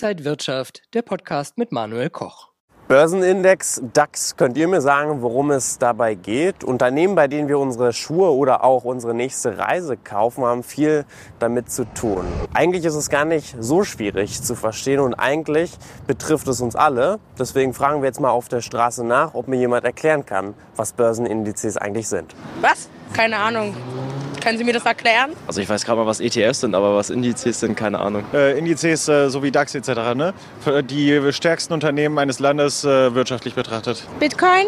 Inside Wirtschaft, der Podcast mit Manuel Koch. Börsenindex DAX, könnt ihr mir sagen, worum es dabei geht? Unternehmen, bei denen wir unsere Schuhe oder auch unsere nächste Reise kaufen, haben viel damit zu tun. Eigentlich ist es gar nicht so schwierig zu verstehen und eigentlich betrifft es uns alle. Deswegen fragen wir jetzt mal auf der Straße nach, ob mir jemand erklären kann, was Börsenindizes eigentlich sind. Was? Keine Ahnung. Können Sie mir das erklären? Also ich weiß gerade mal, was ETFs sind, aber was Indizes sind, keine Ahnung. Äh, Indizes äh, sowie DAX etc. Ne? Die stärksten Unternehmen eines Landes äh, wirtschaftlich betrachtet. Bitcoin?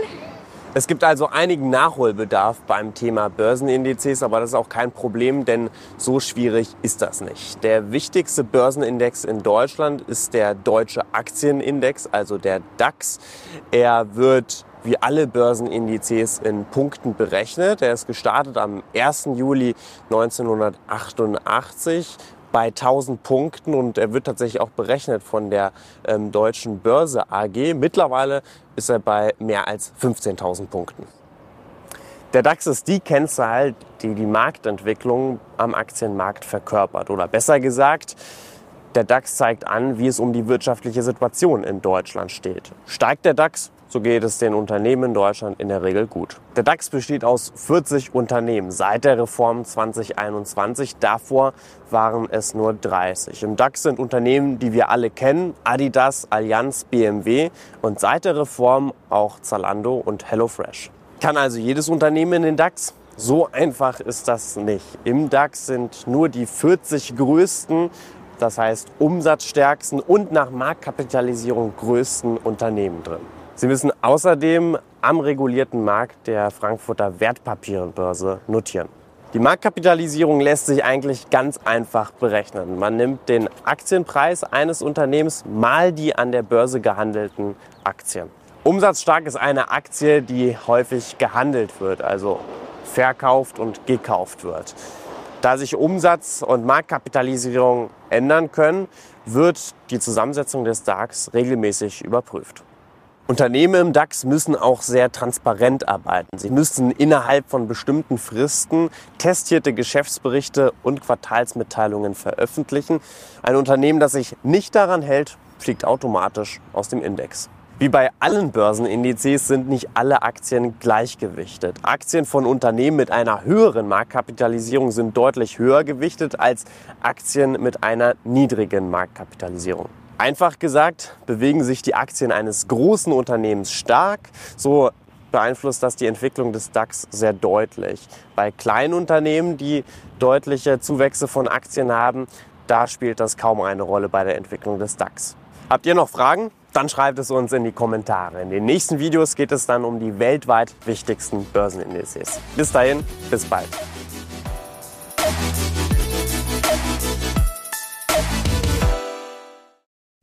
Es gibt also einigen Nachholbedarf beim Thema Börsenindizes, aber das ist auch kein Problem, denn so schwierig ist das nicht. Der wichtigste Börsenindex in Deutschland ist der Deutsche Aktienindex, also der DAX. Er wird wie alle Börsenindizes in Punkten berechnet. Er ist gestartet am 1. Juli 1988 bei 1000 Punkten und er wird tatsächlich auch berechnet von der ähm, Deutschen Börse AG. Mittlerweile ist er bei mehr als 15.000 Punkten. Der DAX ist die Kennzahl, die die Marktentwicklung am Aktienmarkt verkörpert. Oder besser gesagt, der DAX zeigt an, wie es um die wirtschaftliche Situation in Deutschland steht. Steigt der DAX, so geht es den Unternehmen in Deutschland in der Regel gut. Der DAX besteht aus 40 Unternehmen seit der Reform 2021. Davor waren es nur 30. Im DAX sind Unternehmen, die wir alle kennen, Adidas, Allianz, BMW und seit der Reform auch Zalando und HelloFresh. Kann also jedes Unternehmen in den DAX? So einfach ist das nicht. Im DAX sind nur die 40 größten, das heißt umsatzstärksten und nach Marktkapitalisierung größten Unternehmen drin. Sie müssen außerdem am regulierten Markt der Frankfurter Wertpapierenbörse notieren. Die Marktkapitalisierung lässt sich eigentlich ganz einfach berechnen. Man nimmt den Aktienpreis eines Unternehmens mal die an der Börse gehandelten Aktien. Umsatzstark ist eine Aktie, die häufig gehandelt wird, also verkauft und gekauft wird. Da sich Umsatz und Marktkapitalisierung ändern können, wird die Zusammensetzung des DAX regelmäßig überprüft. Unternehmen im DAX müssen auch sehr transparent arbeiten. Sie müssen innerhalb von bestimmten Fristen testierte Geschäftsberichte und Quartalsmitteilungen veröffentlichen. Ein Unternehmen, das sich nicht daran hält, fliegt automatisch aus dem Index. Wie bei allen Börsenindizes sind nicht alle Aktien gleichgewichtet. Aktien von Unternehmen mit einer höheren Marktkapitalisierung sind deutlich höher gewichtet als Aktien mit einer niedrigen Marktkapitalisierung. Einfach gesagt, bewegen sich die Aktien eines großen Unternehmens stark, so beeinflusst das die Entwicklung des DAX sehr deutlich. Bei kleinen Unternehmen, die deutliche Zuwächse von Aktien haben, da spielt das kaum eine Rolle bei der Entwicklung des DAX. Habt ihr noch Fragen? Dann schreibt es uns in die Kommentare. In den nächsten Videos geht es dann um die weltweit wichtigsten Börsenindizes. Bis dahin, bis bald.